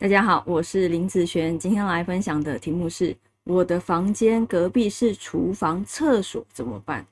大家好，我是林子璇，今天来分享的题目是：我的房间隔壁是厨房、厕所怎么办？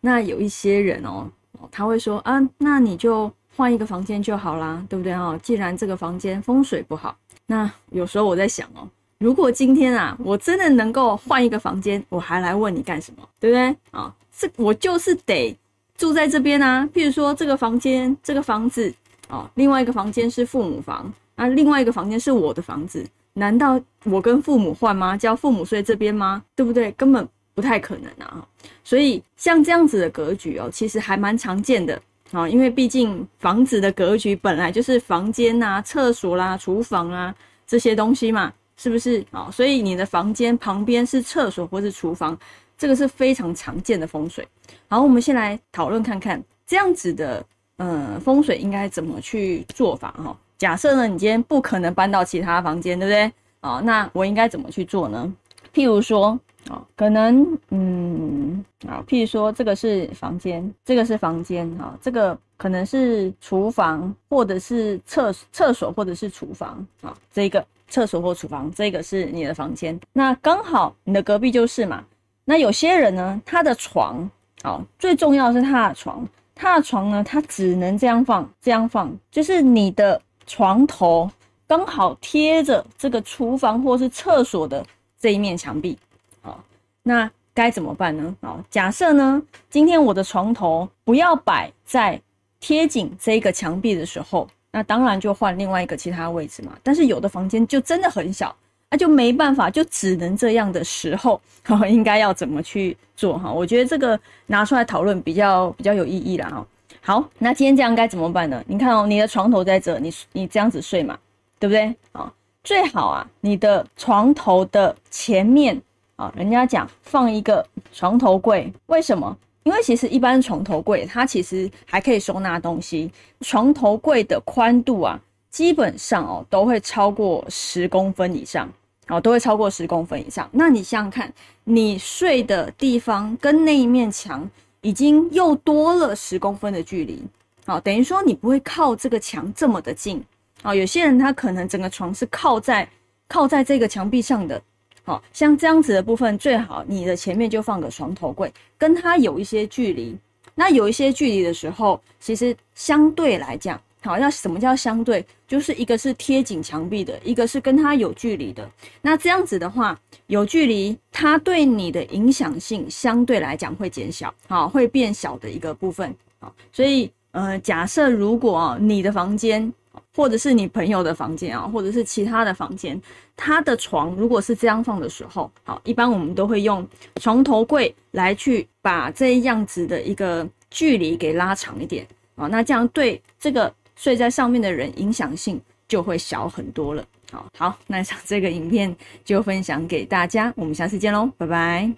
那有一些人哦，他会说啊，那你就换一个房间就好啦，对不对哦？既然这个房间风水不好，那有时候我在想哦，如果今天啊，我真的能够换一个房间，我还来问你干什么？对不对啊？这我就是得住在这边啊。譬如说这个房间、这个房子哦，另外一个房间是父母房。那另外一个房间是我的房子，难道我跟父母换吗？叫父母睡这边吗？对不对？根本不太可能啊！所以像这样子的格局哦，其实还蛮常见的啊，因为毕竟房子的格局本来就是房间呐、厕所啦、厨房啊这些东西嘛，是不是啊？所以你的房间旁边是厕所或是厨房，这个是非常常见的风水。好，我们先来讨论看看这样子的呃风水应该怎么去做法哈。假设呢，你今天不可能搬到其他房间，对不对？哦，那我应该怎么去做呢？譬如说，哦，可能，嗯，啊，譬如说，这个是房间，这个是房间，哈，这个可能是厨房，或者是厕厕所，或者是厨房，啊，这个厕所或厨房，这个是你的房间。那刚好你的隔壁就是嘛。那有些人呢，他的床，哦，最重要的是他的床，他的床呢，他只能这样放，这样放，就是你的。床头刚好贴着这个厨房或是厕所的这一面墙壁，好，那该怎么办呢？好，假设呢，今天我的床头不要摆在贴紧这个墙壁的时候，那当然就换另外一个其他位置嘛。但是有的房间就真的很小，那就没办法，就只能这样的时候，应该要怎么去做？哈，我觉得这个拿出来讨论比较比较有意义啦。哈。好，那今天这样该怎么办呢？你看哦，你的床头在这，你你这样子睡嘛，对不对？啊，最好啊，你的床头的前面啊，人家讲放一个床头柜，为什么？因为其实一般床头柜它其实还可以收纳东西，床头柜的宽度啊，基本上哦都会超过十公分以上，哦都会超过十公分以上。那你想想看，你睡的地方跟那一面墙。已经又多了十公分的距离，好，等于说你不会靠这个墙这么的近，啊，有些人他可能整个床是靠在靠在这个墙壁上的，好像这样子的部分最好你的前面就放个床头柜，跟它有一些距离，那有一些距离的时候，其实相对来讲。好，要什么叫相对？就是一个是贴紧墙壁的，一个是跟它有距离的。那这样子的话，有距离，它对你的影响性相对来讲会减小，好，会变小的一个部分。好，所以呃，假设如果你的房间，或者是你朋友的房间啊，或者是其他的房间，它的床如果是这样放的时候，好，一般我们都会用床头柜来去把这样子的一个距离给拉长一点啊。那这样对这个。睡在上面的人影响性就会小很多了。好好，那像这个影片就分享给大家，我们下次见喽，拜拜。